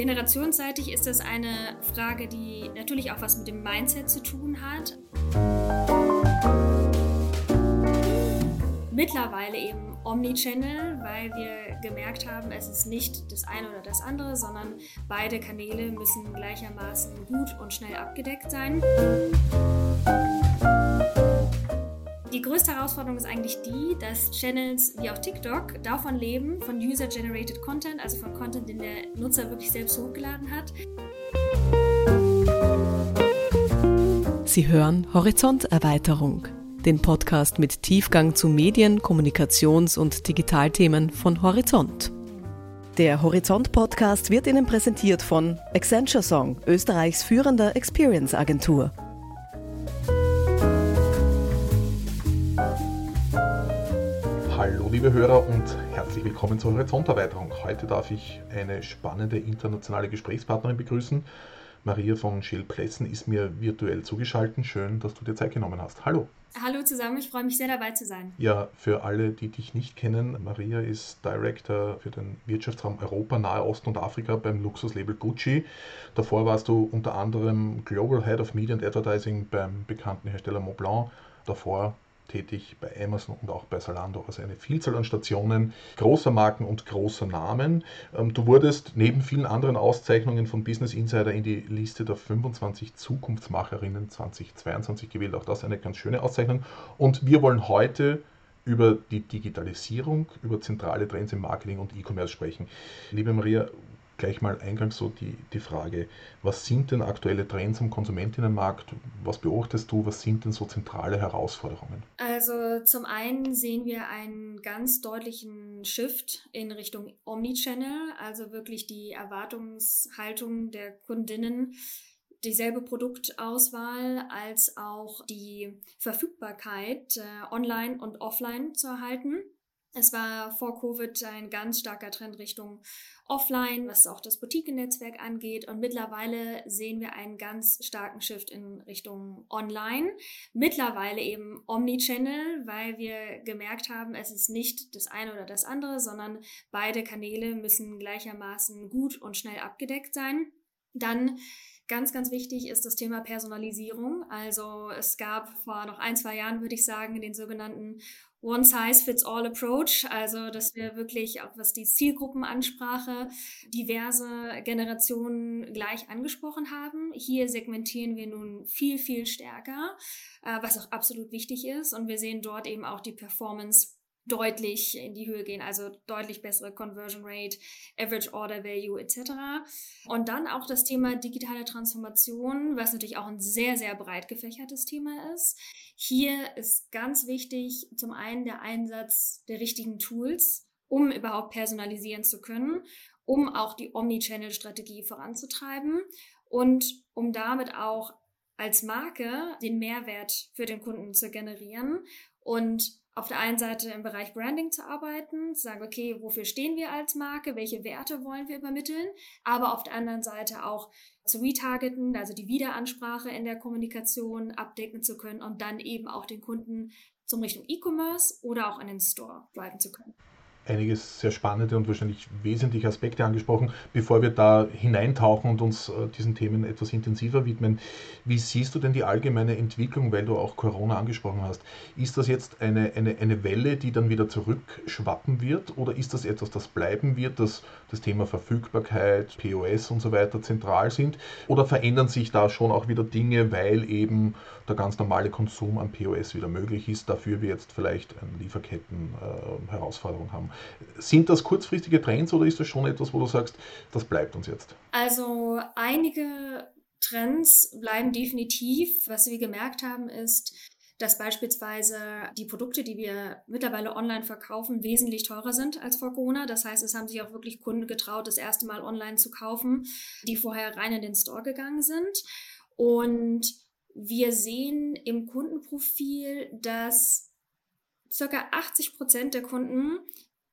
Generationsseitig ist das eine Frage, die natürlich auch was mit dem Mindset zu tun hat. Mittlerweile eben Omnichannel, weil wir gemerkt haben, es ist nicht das eine oder das andere, sondern beide Kanäle müssen gleichermaßen gut und schnell abgedeckt sein. Die größte Herausforderung ist eigentlich die, dass Channels wie auch TikTok davon leben, von User-Generated Content, also von Content, den der Nutzer wirklich selbst hochgeladen hat. Sie hören Horizonterweiterung, den Podcast mit Tiefgang zu Medien-, Kommunikations- und Digitalthemen von Horizont. Der Horizont-Podcast wird Ihnen präsentiert von Accenture Song, Österreichs führender Experience-Agentur. Liebe Hörer und herzlich willkommen zur Horizonterweiterung. Heute darf ich eine spannende internationale Gesprächspartnerin begrüßen. Maria von Scheel-Plessen ist mir virtuell zugeschaltet. Schön, dass du dir Zeit genommen hast. Hallo. Hallo zusammen, ich freue mich sehr dabei zu sein. Ja, für alle, die dich nicht kennen, Maria ist Director für den Wirtschaftsraum Europa, Nahe Osten und Afrika beim Luxuslabel Gucci. Davor warst du unter anderem Global Head of Media and Advertising beim bekannten Hersteller Montblanc. Davor tätig bei Amazon und auch bei Zalando, also eine Vielzahl an Stationen großer Marken und großer Namen. Ähm, du wurdest neben vielen anderen Auszeichnungen von Business Insider in die Liste der 25 Zukunftsmacherinnen 2022 gewählt. Auch das eine ganz schöne Auszeichnung. Und wir wollen heute über die Digitalisierung, über zentrale Trends im Marketing und E-Commerce sprechen. Liebe Maria, gleich mal eingangs so die, die Frage, was sind denn aktuelle Trends am Konsumentinnenmarkt? Was beobachtest du? Was sind denn so zentrale Herausforderungen? Also zum einen sehen wir einen ganz deutlichen Shift in Richtung Omnichannel, also wirklich die Erwartungshaltung der Kundinnen dieselbe Produktauswahl als auch die Verfügbarkeit äh, online und offline zu erhalten. Es war vor Covid ein ganz starker Trend Richtung Offline, was auch das Boutique-Netzwerk angeht. Und mittlerweile sehen wir einen ganz starken Shift in Richtung Online. Mittlerweile eben Omnichannel, weil wir gemerkt haben, es ist nicht das eine oder das andere, sondern beide Kanäle müssen gleichermaßen gut und schnell abgedeckt sein. Dann Ganz, ganz wichtig ist das Thema Personalisierung. Also es gab vor noch ein, zwei Jahren, würde ich sagen, den sogenannten One-Size-Fits-All-Approach, also dass wir wirklich auch was die Zielgruppenansprache diverse Generationen gleich angesprochen haben. Hier segmentieren wir nun viel, viel stärker, äh, was auch absolut wichtig ist. Und wir sehen dort eben auch die Performance deutlich in die Höhe gehen, also deutlich bessere Conversion Rate, Average Order Value etc. Und dann auch das Thema digitale Transformation, was natürlich auch ein sehr, sehr breit gefächertes Thema ist. Hier ist ganz wichtig zum einen der Einsatz der richtigen Tools, um überhaupt personalisieren zu können, um auch die Omnichannel-Strategie voranzutreiben und um damit auch als Marke den Mehrwert für den Kunden zu generieren und auf der einen Seite im Bereich Branding zu arbeiten, zu sagen, okay, wofür stehen wir als Marke, welche Werte wollen wir übermitteln, aber auf der anderen Seite auch zu retargeten, also die Wiederansprache in der Kommunikation abdecken zu können und dann eben auch den Kunden zum Richtung E-Commerce oder auch in den Store driven zu können einiges sehr spannende und wahrscheinlich wesentliche Aspekte angesprochen. Bevor wir da hineintauchen und uns äh, diesen Themen etwas intensiver widmen, wie siehst du denn die allgemeine Entwicklung, weil du auch Corona angesprochen hast? Ist das jetzt eine, eine, eine Welle, die dann wieder zurückschwappen wird oder ist das etwas, das bleiben wird, dass das Thema Verfügbarkeit, POS und so weiter zentral sind? Oder verändern sich da schon auch wieder Dinge, weil eben der ganz normale Konsum am POS wieder möglich ist, dafür wir jetzt vielleicht eine Lieferketten-Herausforderung äh, haben? Sind das kurzfristige Trends oder ist das schon etwas, wo du sagst, das bleibt uns jetzt? Also einige Trends bleiben definitiv. Was wir gemerkt haben, ist, dass beispielsweise die Produkte, die wir mittlerweile online verkaufen, wesentlich teurer sind als vor Corona. Das heißt, es haben sich auch wirklich Kunden getraut, das erste Mal online zu kaufen, die vorher rein in den Store gegangen sind. Und wir sehen im Kundenprofil, dass circa 80 Prozent der Kunden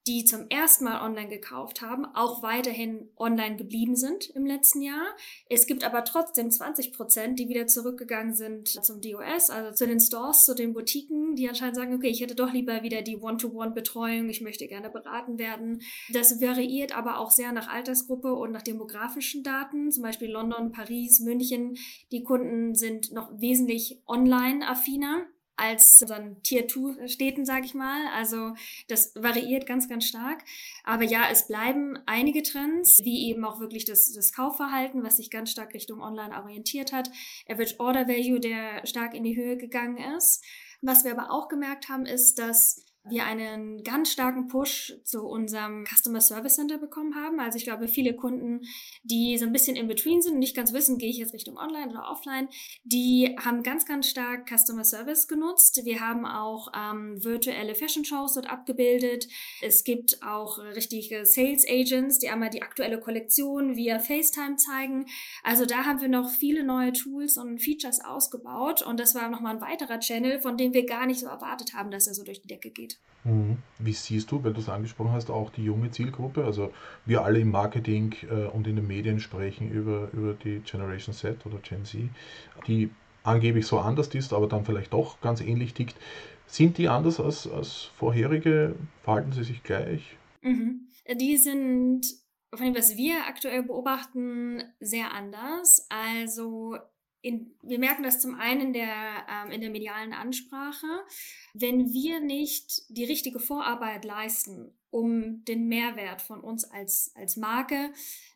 die zum ersten Mal online gekauft haben, auch weiterhin online geblieben sind im letzten Jahr. Es gibt aber trotzdem 20 Prozent, die wieder zurückgegangen sind zum DOS, also zu den Stores, zu den Boutiquen, die anscheinend sagen, okay, ich hätte doch lieber wieder die One-to-One-Betreuung, ich möchte gerne beraten werden. Das variiert aber auch sehr nach Altersgruppe und nach demografischen Daten. Zum Beispiel London, Paris, München. Die Kunden sind noch wesentlich online-affiner als ein Tier-2-Städten, sage ich mal. Also das variiert ganz, ganz stark. Aber ja, es bleiben einige Trends, wie eben auch wirklich das, das Kaufverhalten, was sich ganz stark Richtung Online orientiert hat. Average Order Value, der stark in die Höhe gegangen ist. Was wir aber auch gemerkt haben, ist, dass wir einen ganz starken Push zu unserem Customer Service Center bekommen haben. Also ich glaube, viele Kunden, die so ein bisschen in between sind und nicht ganz wissen, gehe ich jetzt Richtung Online oder Offline, die haben ganz, ganz stark Customer Service genutzt. Wir haben auch ähm, virtuelle Fashion Shows dort abgebildet. Es gibt auch richtige Sales Agents, die einmal die aktuelle Kollektion via FaceTime zeigen. Also da haben wir noch viele neue Tools und Features ausgebaut und das war nochmal ein weiterer Channel, von dem wir gar nicht so erwartet haben, dass er so durch die Decke geht. Mhm. Wie siehst du, weil du es angesprochen hast, auch die junge Zielgruppe? Also wir alle im Marketing äh, und in den Medien sprechen über, über die Generation Z oder Gen Z, die angeblich so anders ist, aber dann vielleicht doch ganz ähnlich tickt. Sind die anders als, als vorherige? Verhalten sie sich gleich? Mhm. Die sind, von dem, was wir aktuell beobachten, sehr anders. Also in, wir merken das zum einen in der, ähm, in der medialen Ansprache. Wenn wir nicht die richtige Vorarbeit leisten, um den Mehrwert von uns als, als Marke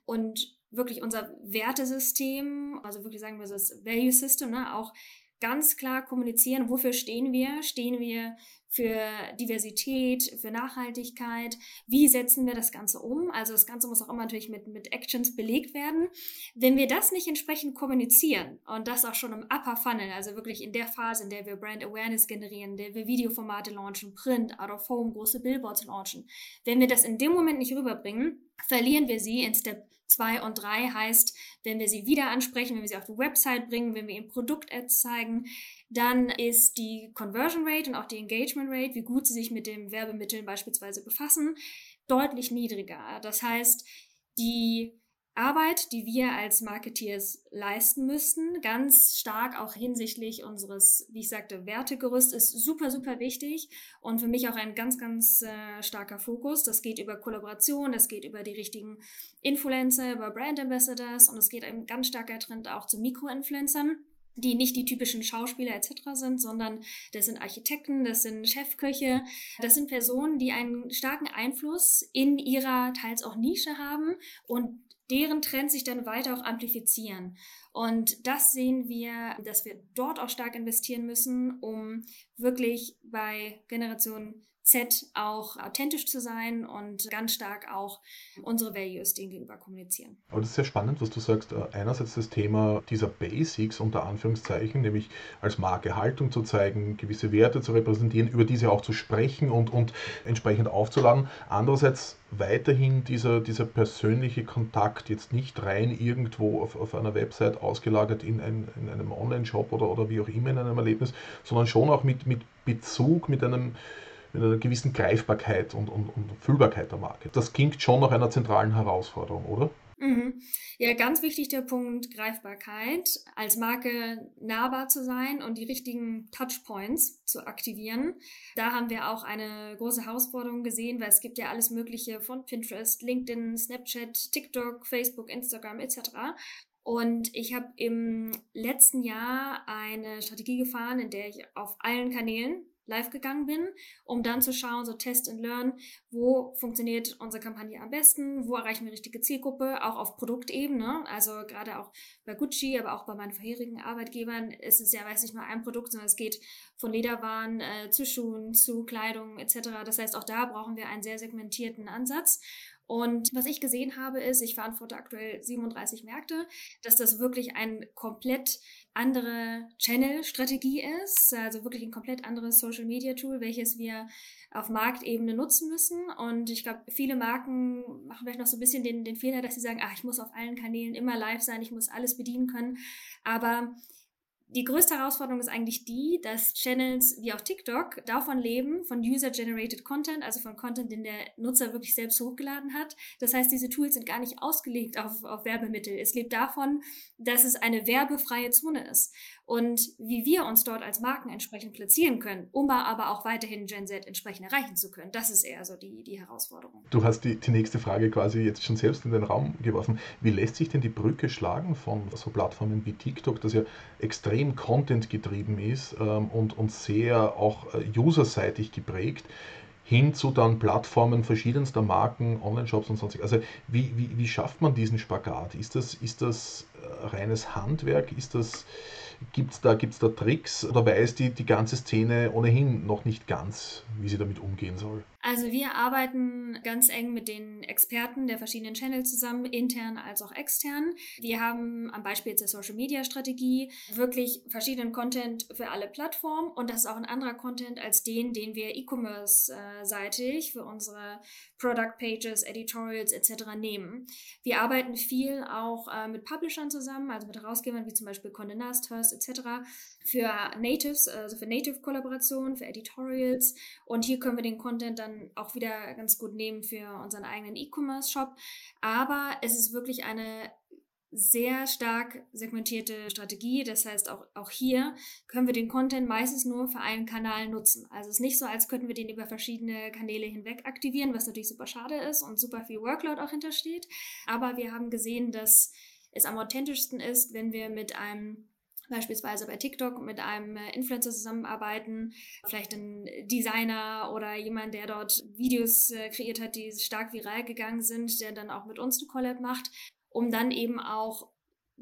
und wirklich unser Wertesystem, also wirklich sagen wir so das Value System, ne, auch ganz klar kommunizieren, wofür stehen wir? Stehen wir für Diversität, für Nachhaltigkeit. Wie setzen wir das Ganze um? Also das Ganze muss auch immer natürlich mit, mit Actions belegt werden. Wenn wir das nicht entsprechend kommunizieren und das auch schon im Upper Funnel, also wirklich in der Phase, in der wir Brand Awareness generieren, in der wir Videoformate launchen, Print, Out of Home, große Billboards launchen, wenn wir das in dem Moment nicht rüberbringen, verlieren wir sie in Step 2 und 3 heißt, wenn wir sie wieder ansprechen, wenn wir sie auf die Website bringen, wenn wir ihnen Produkt-Ads zeigen, dann ist die Conversion Rate und auch die Engagement Rate, wie gut sie sich mit den Werbemitteln beispielsweise befassen, deutlich niedriger. Das heißt, die Arbeit, die wir als Marketeers leisten müssten, ganz stark auch hinsichtlich unseres, wie ich sagte, Wertegerüst, ist super, super wichtig und für mich auch ein ganz, ganz äh, starker Fokus. Das geht über Kollaboration, das geht über die richtigen Influencer, über Brand Ambassadors und es geht ein ganz starker Trend auch zu Mikroinfluencern die nicht die typischen Schauspieler etc. sind, sondern das sind Architekten, das sind Chefköche, das sind Personen, die einen starken Einfluss in ihrer teils auch Nische haben und deren Trends sich dann weiter auch amplifizieren. Und das sehen wir, dass wir dort auch stark investieren müssen, um wirklich bei Generation Z auch authentisch zu sein und ganz stark auch unsere Values denen gegenüber kommunizieren. Aber das ist sehr spannend, was du sagst. Äh, einerseits das Thema dieser Basics unter Anführungszeichen, nämlich als Marke Haltung zu zeigen, gewisse Werte zu repräsentieren, über diese auch zu sprechen und, und entsprechend aufzuladen. Andererseits weiterhin dieser, dieser persönliche Kontakt, jetzt nicht rein irgendwo auf, auf einer Website ausgelagert in, ein, in einem Online-Shop oder, oder wie auch immer in einem Erlebnis, sondern schon auch mit, mit Bezug, mit einem mit einer gewissen Greifbarkeit und, und, und Fühlbarkeit der Marke. Das klingt schon nach einer zentralen Herausforderung, oder? Mhm. Ja, ganz wichtig der Punkt Greifbarkeit, als Marke nahbar zu sein und die richtigen Touchpoints zu aktivieren. Da haben wir auch eine große Herausforderung gesehen, weil es gibt ja alles Mögliche von Pinterest, LinkedIn, Snapchat, TikTok, Facebook, Instagram etc. Und ich habe im letzten Jahr eine Strategie gefahren, in der ich auf allen Kanälen live gegangen bin, um dann zu schauen, so Test and Learn, wo funktioniert unsere Kampagne am besten, wo erreichen wir richtige Zielgruppe, auch auf Produktebene, also gerade auch bei Gucci, aber auch bei meinen vorherigen Arbeitgebern ist es ja, weiß nicht nur ein Produkt, sondern es geht von Lederwaren äh, zu Schuhen, zu Kleidung etc. Das heißt, auch da brauchen wir einen sehr segmentierten Ansatz und was ich gesehen habe, ist, ich verantworte aktuell 37 Märkte, dass das wirklich ein komplett andere Channel-Strategie ist, also wirklich ein komplett anderes Social-Media-Tool, welches wir auf Marktebene nutzen müssen. Und ich glaube, viele Marken machen vielleicht noch so ein bisschen den, den Fehler, dass sie sagen, ach, ich muss auf allen Kanälen immer live sein, ich muss alles bedienen können. Aber Die größte Herausforderung ist eigentlich die, dass Channels wie auch TikTok davon leben, von User-Generated Content, also von Content, den der Nutzer wirklich selbst hochgeladen hat. Das heißt, diese Tools sind gar nicht ausgelegt auf, auf Werbemittel. Es lebt davon, dass es eine werbefreie Zone ist und wie wir uns dort als Marken entsprechend platzieren können, um aber auch weiterhin Gen Z entsprechend erreichen zu können. Das ist eher so die, die Herausforderung. Du hast die, die nächste Frage quasi jetzt schon selbst in den Raum geworfen. Wie lässt sich denn die Brücke schlagen von so Plattformen wie TikTok, das ja extrem Content getrieben ist ähm, und, und sehr auch äh, userseitig geprägt, hin zu dann Plattformen verschiedenster Marken, Online-Shops und sonst. Also wie, wie, wie schafft man diesen Spagat? Ist das, ist das äh, reines Handwerk? Ist das Gibt es da, gibt's da Tricks oder weiß die, die ganze Szene ohnehin noch nicht ganz, wie sie damit umgehen soll? Also wir arbeiten ganz eng mit den Experten der verschiedenen Channels zusammen, intern als auch extern. Wir haben am Beispiel der Social Media Strategie wirklich verschiedenen Content für alle Plattformen und das ist auch ein anderer Content als den, den wir E-Commerce-seitig für unsere Product Pages, Editorials etc. nehmen. Wir arbeiten viel auch äh, mit Publishern zusammen, also mit Herausgebern wie zum Beispiel Condé Nast, Hearst etc. für Natives, also für Native-Kollaborationen, für Editorials und hier können wir den Content dann dann auch wieder ganz gut nehmen für unseren eigenen E-Commerce-Shop. Aber es ist wirklich eine sehr stark segmentierte Strategie. Das heißt, auch, auch hier können wir den Content meistens nur für einen Kanal nutzen. Also es ist nicht so, als könnten wir den über verschiedene Kanäle hinweg aktivieren, was natürlich super schade ist und super viel Workload auch hintersteht. Aber wir haben gesehen, dass es am authentischsten ist, wenn wir mit einem beispielsweise bei TikTok mit einem äh, Influencer zusammenarbeiten, vielleicht ein Designer oder jemand, der dort Videos äh, kreiert hat, die stark viral gegangen sind, der dann auch mit uns eine Collab macht, um dann eben auch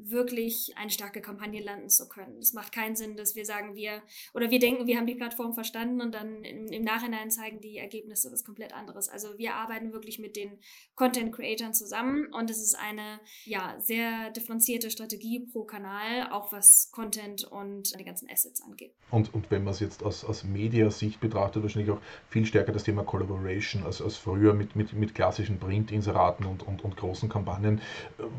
wirklich eine starke Kampagne landen zu können. Es macht keinen Sinn, dass wir sagen, wir oder wir denken, wir haben die Plattform verstanden und dann im, im, Nachhinein zeigen die Ergebnisse was komplett anderes. Also wir arbeiten wirklich mit den Content Creators zusammen und es ist eine ja sehr differenzierte Strategie pro Kanal, auch was Content und die ganzen Assets angeht. Und, und wenn man es jetzt aus, aus Mediasicht betrachtet, wahrscheinlich auch viel stärker das Thema Collaboration als, als früher mit, mit, mit klassischen Print-Inseraten und, und, und großen Kampagnen,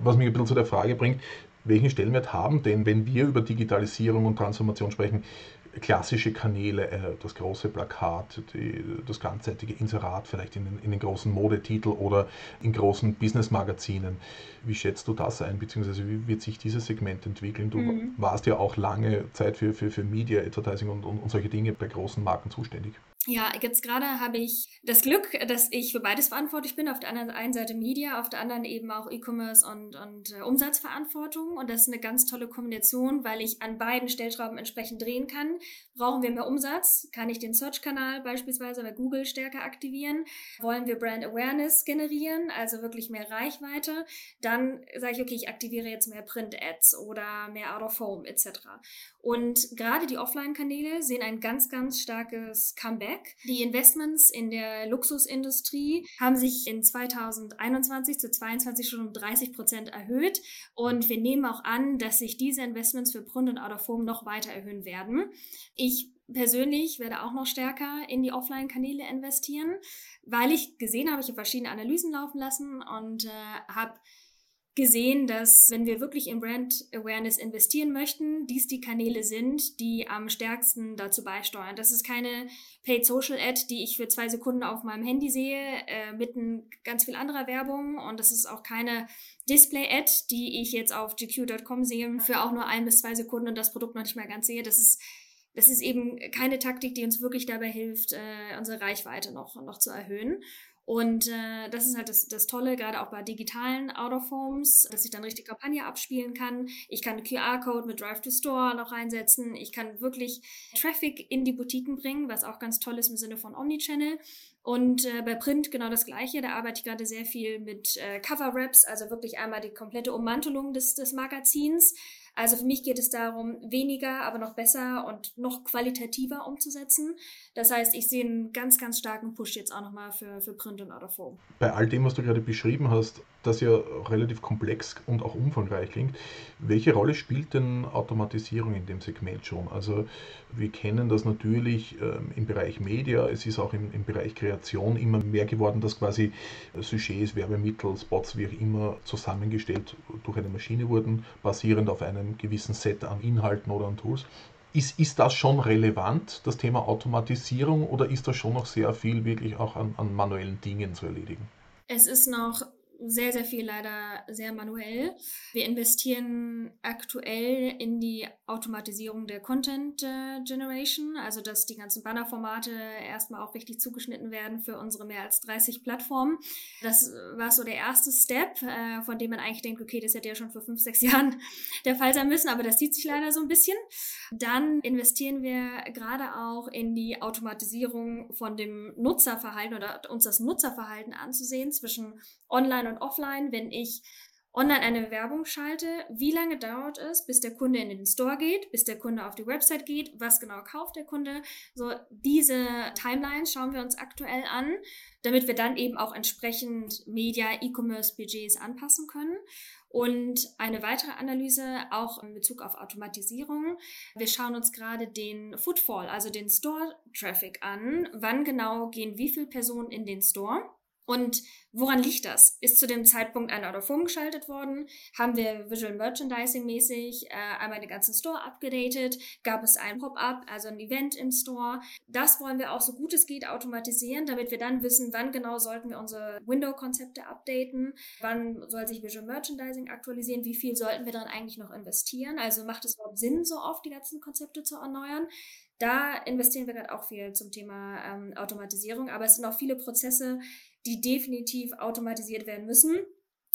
was mich ein bisschen zu der Frage bringt, welchen Stellenwert haben denn, wenn wir über Digitalisierung und Transformation sprechen, klassische Kanäle, äh, das große Plakat, die, das ganzseitige Inserat vielleicht in den, in den, großen Modetitel oder in großen Business-Magazinen. Wie schätzt du das ein, beziehungsweise wie wird sich dieses Segment entwickeln? Du mhm. warst ja auch lange Zeit für, für, für Media, Advertising und, und, und solche Dinge bei großen Marken zuständig. Ja, jetzt gerade habe ich das Glück, dass ich für beides verantwortlich bin. Auf der einen Seite Media, auf der anderen eben auch E-Commerce und, und äh, Umsatzverantwortung. Und das ist eine ganz tolle Kombination, weil ich an beiden Stellschrauben entsprechend drehen kann. Brauchen wir mehr Umsatz? Kann ich den Search-Kanal beispielsweise bei Google stärker aktivieren? Wollen wir Brand Awareness generieren, also wirklich mehr Reichweite? Dann sage ich, okay, ich aktiviere jetzt mehr Print-Ads oder mehr Out-of-Home etc. Und gerade die Offline-Kanäle sehen ein ganz, ganz starkes Comeback. Die Investments in der Luxusindustrie haben sich in 2021 zu 2022 schon um 30 Prozent erhöht. Und wir nehmen auch an, dass sich diese Investments für Print und Out noch weiter erhöhen werden. Ich persönlich werde auch noch stärker in die Offline-Kanäle investieren, weil ich gesehen habe, ich habe verschiedene Analysen laufen lassen und äh, habe gesehen, dass wenn wir wirklich in Brand Awareness investieren möchten, dies die Kanäle sind, die am stärksten dazu beisteuern. Das ist keine Paid Social Ad, die ich für zwei Sekunden auf meinem Handy sehe, äh, mitten ganz viel anderer Werbung. Und das ist auch keine Display Ad, die ich jetzt auf gq.com sehe, für auch nur ein bis zwei Sekunden und das Produkt noch nicht mehr ganz sehe. Das ist das ist eben keine Taktik, die uns wirklich dabei hilft, äh, unsere Reichweite noch, noch zu erhöhen. Und äh, das ist halt das, das Tolle, gerade auch bei digitalen Out-of-Homes, dass ich dann richtig Kampagne abspielen kann. Ich kann QR-Code mit Drive to Store noch reinsetzen. Ich kann wirklich Traffic in die Boutiquen bringen, was auch ganz toll ist im Sinne von Omnichannel. Und äh, bei Print genau das Gleiche. Da arbeite ich gerade sehr viel mit äh, Cover-Raps, also wirklich einmal die komplette Ummantelung des, des Magazins. Also für mich geht es darum, weniger, aber noch besser und noch qualitativer umzusetzen. Das heißt, ich sehe einen ganz, ganz starken Push jetzt auch nochmal für, für Print und Out of Home. Bei all dem, was du gerade beschrieben hast, das ja relativ komplex und auch umfangreich klingt. Welche Rolle spielt denn Automatisierung in dem Segment schon? Also wir kennen das natürlich ähm, im Bereich Media, es ist auch im, im, Bereich Kreation immer mehr geworden, dass quasi Sujets, Werbemittel, Spots, wie auch immer, zusammengestellt durch eine Maschine wurden, basierend auf einem gewissen Set an Inhalten oder an Tools. Ist, ist das schon relevant, das Thema Automatisierung, oder ist da schon noch sehr viel wirklich auch an, an manuellen Dingen zu erledigen? Es ist noch sehr, sehr viel leider sehr manuell. Wir investieren aktuell in die Automatisierung der Content äh, Generation, also dass die ganzen Bannerformate erstmal auch richtig zugeschnitten werden für unsere mehr als 30 Plattformen. Das war so der erste Step, äh, von dem man eigentlich denkt, okay, das hätte ja schon vor fünf, sechs Jahren der Fall sein müssen, aber das sieht sich leider so ein bisschen. Dann investieren wir gerade auch in die Automatisierung von dem Nutzerverhalten oder uns das Nutzerverhalten anzusehen zwischen Online und Offline, wenn ich online eine Werbung schalte, wie lange dauert es, bis der Kunde in den Store geht, bis der Kunde auf die Website geht, was genau kauft der Kunde. So diese Timelines schauen wir uns aktuell an, damit wir dann eben auch entsprechend Media, E-Commerce Budgets anpassen können. Und eine weitere Analyse auch in Bezug auf Automatisierung. Wir schauen uns gerade den Footfall, also den Store Traffic an. Wann genau gehen wie viele Personen in den Store? Und woran liegt das? Ist zu dem Zeitpunkt ein Out geschaltet worden? Haben wir Visual Merchandising mäßig äh, einmal den ganzen Store abgedatet? Gab es ein Pop-up, also ein Event im Store? Das wollen wir auch so gut es geht automatisieren, damit wir dann wissen, wann genau sollten wir unsere Window-Konzepte updaten? Wann soll sich Visual Merchandising aktualisieren? Wie viel sollten wir dann eigentlich noch investieren? Also macht es überhaupt Sinn, so oft die ganzen Konzepte zu erneuern? Da investieren wir gerade auch viel zum Thema ähm, Automatisierung, aber es sind auch viele Prozesse, die definitiv automatisiert werden müssen.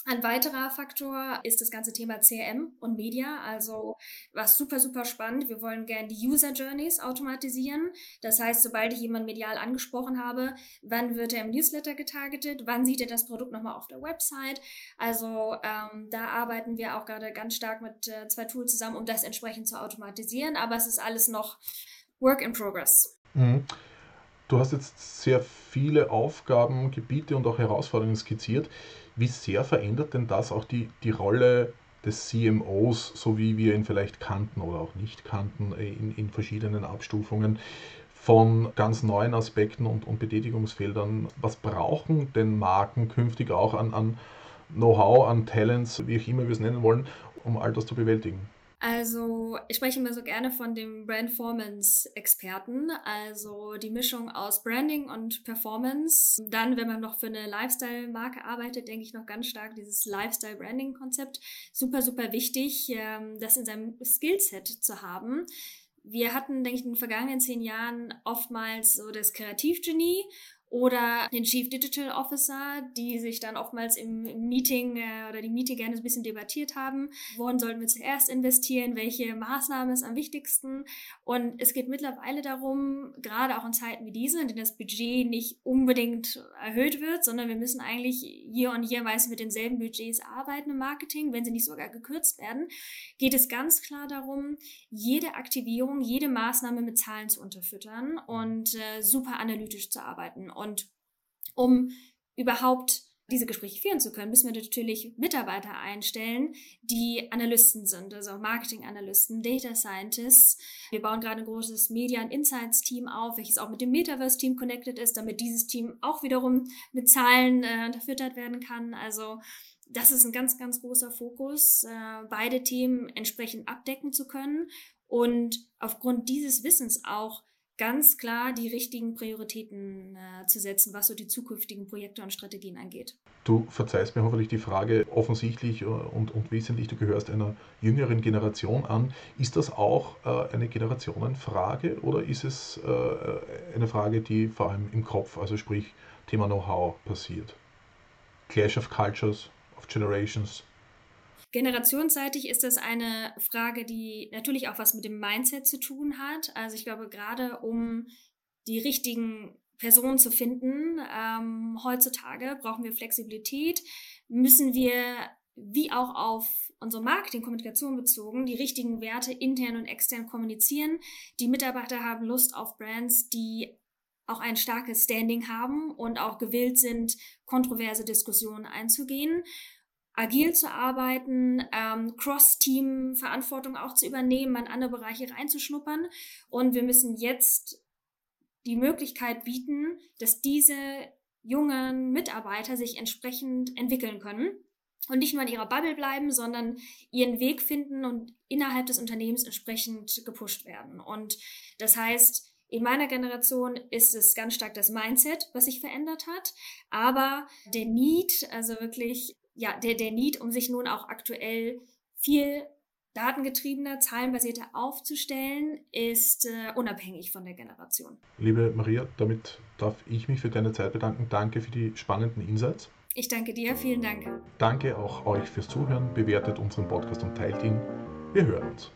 Ein weiterer Faktor ist das ganze Thema CRM und Media. Also was super, super spannend. Wir wollen gerne die User Journeys automatisieren. Das heißt, sobald ich jemanden medial angesprochen habe, wann wird er im Newsletter getargetet? Wann sieht er das Produkt nochmal auf der Website? Also ähm, da arbeiten wir auch gerade ganz stark mit äh, zwei Tools zusammen, um das entsprechend zu automatisieren. Aber es ist alles noch Work in Progress. Mhm. Du hast jetzt sehr viele Aufgaben, Gebiete und auch Herausforderungen skizziert. Wie sehr verändert denn das auch die, die Rolle des CMOs, so wie wir ihn vielleicht kannten oder auch nicht kannten, äh, in, in verschiedenen Abstufungen von ganz neuen Aspekten und, und Betätigungsfeldern? Was brauchen denn Marken künftig auch an, an Know-how, an Talents, wie auch immer wir es nennen wollen, um all das zu bewältigen? Also, ich spreche immer so gerne von dem Brand-Formance-Experten, also die Mischung aus Branding und Performance. Dann, wenn man noch für eine Lifestyle-Marke arbeitet, denke ich noch ganz stark dieses Lifestyle-Branding-Konzept. Super, super wichtig, ähm, das in seinem Skillset zu haben. Wir hatten, denke ich, in den vergangenen zehn Jahren oftmals so das Kreativgenie oder den Chief Digital Officer, die sich dann oftmals im Meeting äh, oder die Meeting gerne ein bisschen debattiert haben. Worin sollten wir zuerst investieren? Welche Maßnahme ist am wichtigsten? Und es geht mittlerweile darum, gerade auch in Zeiten wie diese, in denen das Budget nicht unbedingt erhöht wird, sondern wir müssen eigentlich hier und hier meist mit denselben Budgets arbeiten im Marketing, wenn sie nicht sogar gekürzt werden, geht es ganz klar darum, jede Aktivierung, jede Maßnahme mit Zahlen zu unterfüttern und äh, super analytisch zu arbeiten. Und um überhaupt diese Gespräche führen zu können, müssen wir natürlich Mitarbeiter einstellen, die Analysten sind, also Marketing-Analysten, Data Scientists. Wir bauen gerade ein großes Media- und Insights-Team auf, welches auch mit dem Metaverse-Team connected ist, damit dieses Team auch wiederum mit Zahlen äh, unterfüttert werden kann. Also das ist ein ganz, ganz großer Fokus, äh, beide Themen entsprechend abdecken zu können und aufgrund dieses Wissens auch ganz klar die richtigen Prioritäten äh, zu setzen, was so die zukünftigen Projekte und Strategien angeht. Du verzeihst mir hoffentlich die Frage offensichtlich äh, und, und wesentlich, du gehörst einer jüngeren Generation an. Ist das auch äh, eine Generationenfrage oder ist es äh, eine Frage, die vor allem im Kopf, also sprich Thema Know-how passiert? Clash of Cultures, of Generations, Generationsseitig ist das eine Frage, die natürlich auch was mit dem Mindset zu tun hat. Also ich glaube, gerade um die richtigen Personen zu finden, ähm, heutzutage brauchen wir Flexibilität, müssen wir wie auch auf unsere Marketing-Kommunikation bezogen, die richtigen Werte intern und extern kommunizieren. Die Mitarbeiter haben Lust auf Brands, die auch ein starkes Standing haben und auch gewillt sind, kontroverse Diskussionen einzugehen. Agil zu arbeiten, ähm, Cross-Team-Verantwortung auch zu übernehmen, an andere Bereiche reinzuschnuppern. Und wir müssen jetzt die Möglichkeit bieten, dass diese jungen Mitarbeiter sich entsprechend entwickeln können und nicht nur in ihrer Bubble bleiben, sondern ihren Weg finden und innerhalb des Unternehmens entsprechend gepusht werden. Und das heißt, in meiner Generation ist es ganz stark das Mindset, was sich verändert hat, aber der Need, also wirklich, ja, der, der Need, um sich nun auch aktuell viel datengetriebener, zahlenbasierter aufzustellen, ist äh, unabhängig von der Generation. Liebe Maria, damit darf ich mich für deine Zeit bedanken. Danke für die spannenden Insights. Ich danke dir, vielen Dank. Danke auch euch fürs Zuhören. Bewertet unseren Podcast und teilt ihn. Wir hören uns.